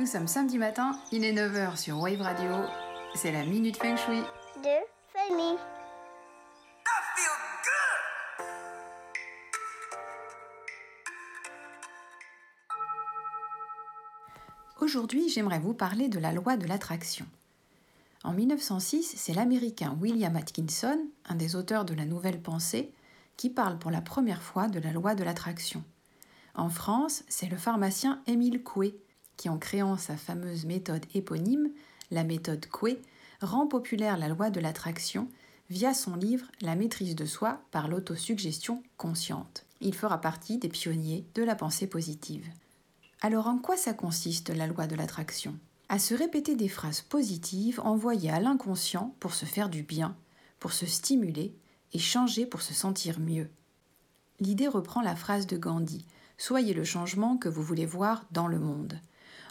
Nous sommes samedi matin, il est 9h sur Wave Radio. C'est la Minute Feng Shui. de Fanny. Aujourd'hui, j'aimerais vous parler de la loi de l'attraction. En 1906, c'est l'Américain William Atkinson, un des auteurs de la Nouvelle Pensée, qui parle pour la première fois de la loi de l'attraction. En France, c'est le pharmacien Émile Coué qui, en créant sa fameuse méthode éponyme, la méthode Coué, rend populaire la loi de l'attraction via son livre La maîtrise de soi par l'autosuggestion consciente. Il fera partie des pionniers de la pensée positive. Alors en quoi ça consiste la loi de l'attraction? À se répéter des phrases positives envoyées à l'inconscient pour se faire du bien, pour se stimuler et changer pour se sentir mieux. L'idée reprend la phrase de Gandhi Soyez le changement que vous voulez voir dans le monde.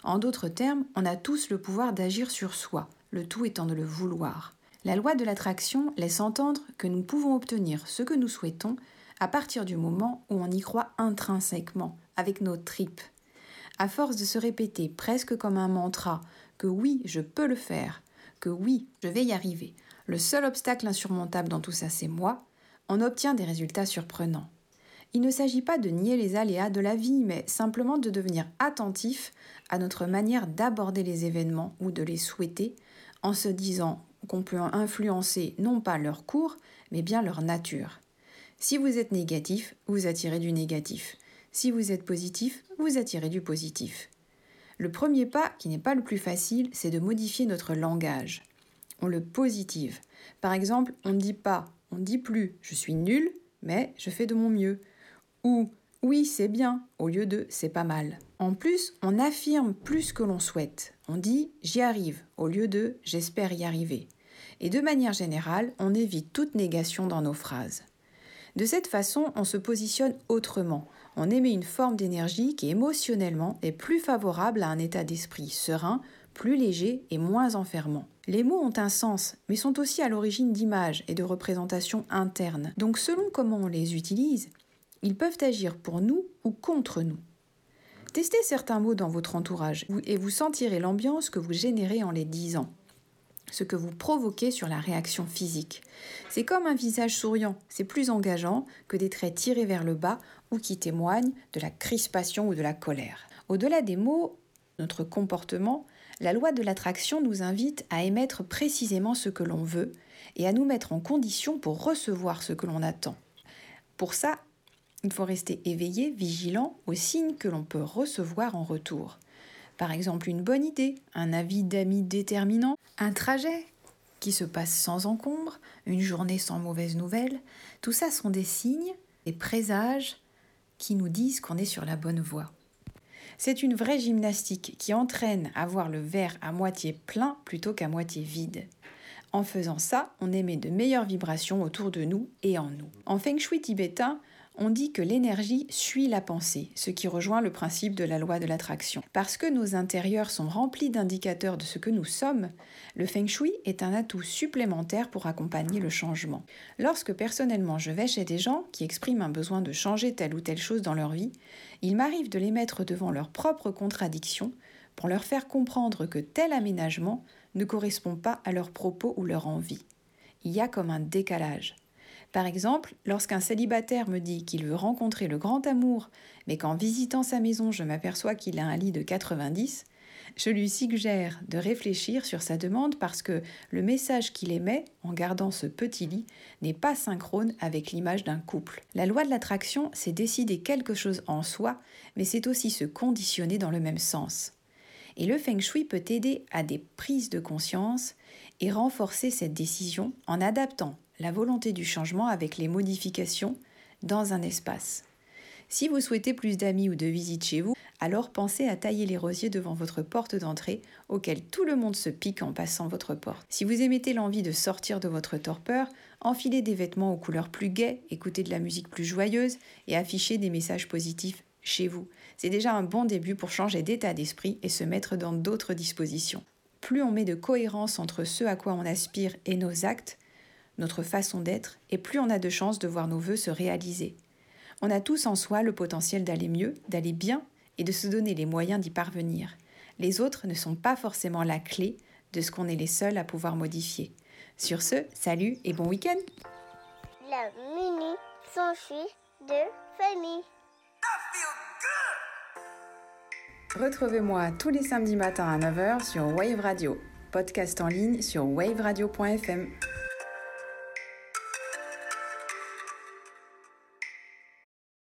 En d'autres termes, on a tous le pouvoir d'agir sur soi, le tout étant de le vouloir. La loi de l'attraction laisse entendre que nous pouvons obtenir ce que nous souhaitons à partir du moment où on y croit intrinsèquement, avec nos tripes. À force de se répéter presque comme un mantra que oui, je peux le faire, que oui, je vais y arriver, le seul obstacle insurmontable dans tout ça c'est moi, on obtient des résultats surprenants. Il ne s'agit pas de nier les aléas de la vie, mais simplement de devenir attentif à notre manière d'aborder les événements ou de les souhaiter, en se disant qu'on peut influencer non pas leur cours, mais bien leur nature. Si vous êtes négatif, vous attirez du négatif. Si vous êtes positif, vous attirez du positif. Le premier pas, qui n'est pas le plus facile, c'est de modifier notre langage. On le positive. Par exemple, on ne dit pas, on ne dit plus je suis nul, mais je fais de mon mieux ou oui, c'est bien au lieu de c'est pas mal. En plus, on affirme plus que l'on souhaite. On dit j'y arrive au lieu de j'espère y arriver. Et de manière générale, on évite toute négation dans nos phrases. De cette façon, on se positionne autrement. On émet une forme d'énergie qui émotionnellement est plus favorable à un état d'esprit serein, plus léger et moins enfermant. Les mots ont un sens, mais sont aussi à l'origine d'images et de représentations internes. Donc selon comment on les utilise, ils peuvent agir pour nous ou contre nous. Testez certains mots dans votre entourage et vous sentirez l'ambiance que vous générez en les disant, ce que vous provoquez sur la réaction physique. C'est comme un visage souriant, c'est plus engageant que des traits tirés vers le bas ou qui témoignent de la crispation ou de la colère. Au-delà des mots, notre comportement, la loi de l'attraction nous invite à émettre précisément ce que l'on veut et à nous mettre en condition pour recevoir ce que l'on attend. Pour ça, il faut rester éveillé, vigilant aux signes que l'on peut recevoir en retour. Par exemple, une bonne idée, un avis d'amis déterminant, un trajet qui se passe sans encombre, une journée sans mauvaise nouvelle, tout ça sont des signes, des présages qui nous disent qu'on est sur la bonne voie. C'est une vraie gymnastique qui entraîne à voir le verre à moitié plein plutôt qu'à moitié vide. En faisant ça, on émet de meilleures vibrations autour de nous et en nous. En feng shui tibétain, on dit que l'énergie suit la pensée, ce qui rejoint le principe de la loi de l'attraction. Parce que nos intérieurs sont remplis d'indicateurs de ce que nous sommes, le feng shui est un atout supplémentaire pour accompagner le changement. Lorsque personnellement je vais chez des gens qui expriment un besoin de changer telle ou telle chose dans leur vie, il m'arrive de les mettre devant leurs propres contradictions pour leur faire comprendre que tel aménagement ne correspond pas à leurs propos ou leur envie. Il y a comme un décalage. Par exemple, lorsqu'un célibataire me dit qu'il veut rencontrer le grand amour, mais qu'en visitant sa maison je m'aperçois qu'il a un lit de 90, je lui suggère de réfléchir sur sa demande parce que le message qu'il émet en gardant ce petit lit n'est pas synchrone avec l'image d'un couple. La loi de l'attraction, c'est décider quelque chose en soi, mais c'est aussi se conditionner dans le même sens. Et le feng shui peut aider à des prises de conscience et renforcer cette décision en adaptant la volonté du changement avec les modifications dans un espace. Si vous souhaitez plus d'amis ou de visites chez vous, alors pensez à tailler les rosiers devant votre porte d'entrée auquel tout le monde se pique en passant votre porte. Si vous émettez l'envie de sortir de votre torpeur, enfilez des vêtements aux couleurs plus gaies, écoutez de la musique plus joyeuse et affichez des messages positifs chez vous. C'est déjà un bon début pour changer d'état d'esprit et se mettre dans d'autres dispositions. Plus on met de cohérence entre ce à quoi on aspire et nos actes, notre façon d'être, et plus on a de chances de voir nos voeux se réaliser. On a tous en soi le potentiel d'aller mieux, d'aller bien, et de se donner les moyens d'y parvenir. Les autres ne sont pas forcément la clé de ce qu'on est les seuls à pouvoir modifier. Sur ce, salut et bon week-end La mini s'enfuit de famille. Retrouvez-moi tous les samedis matins à 9h sur Wave Radio, podcast en ligne sur waveradio.fm.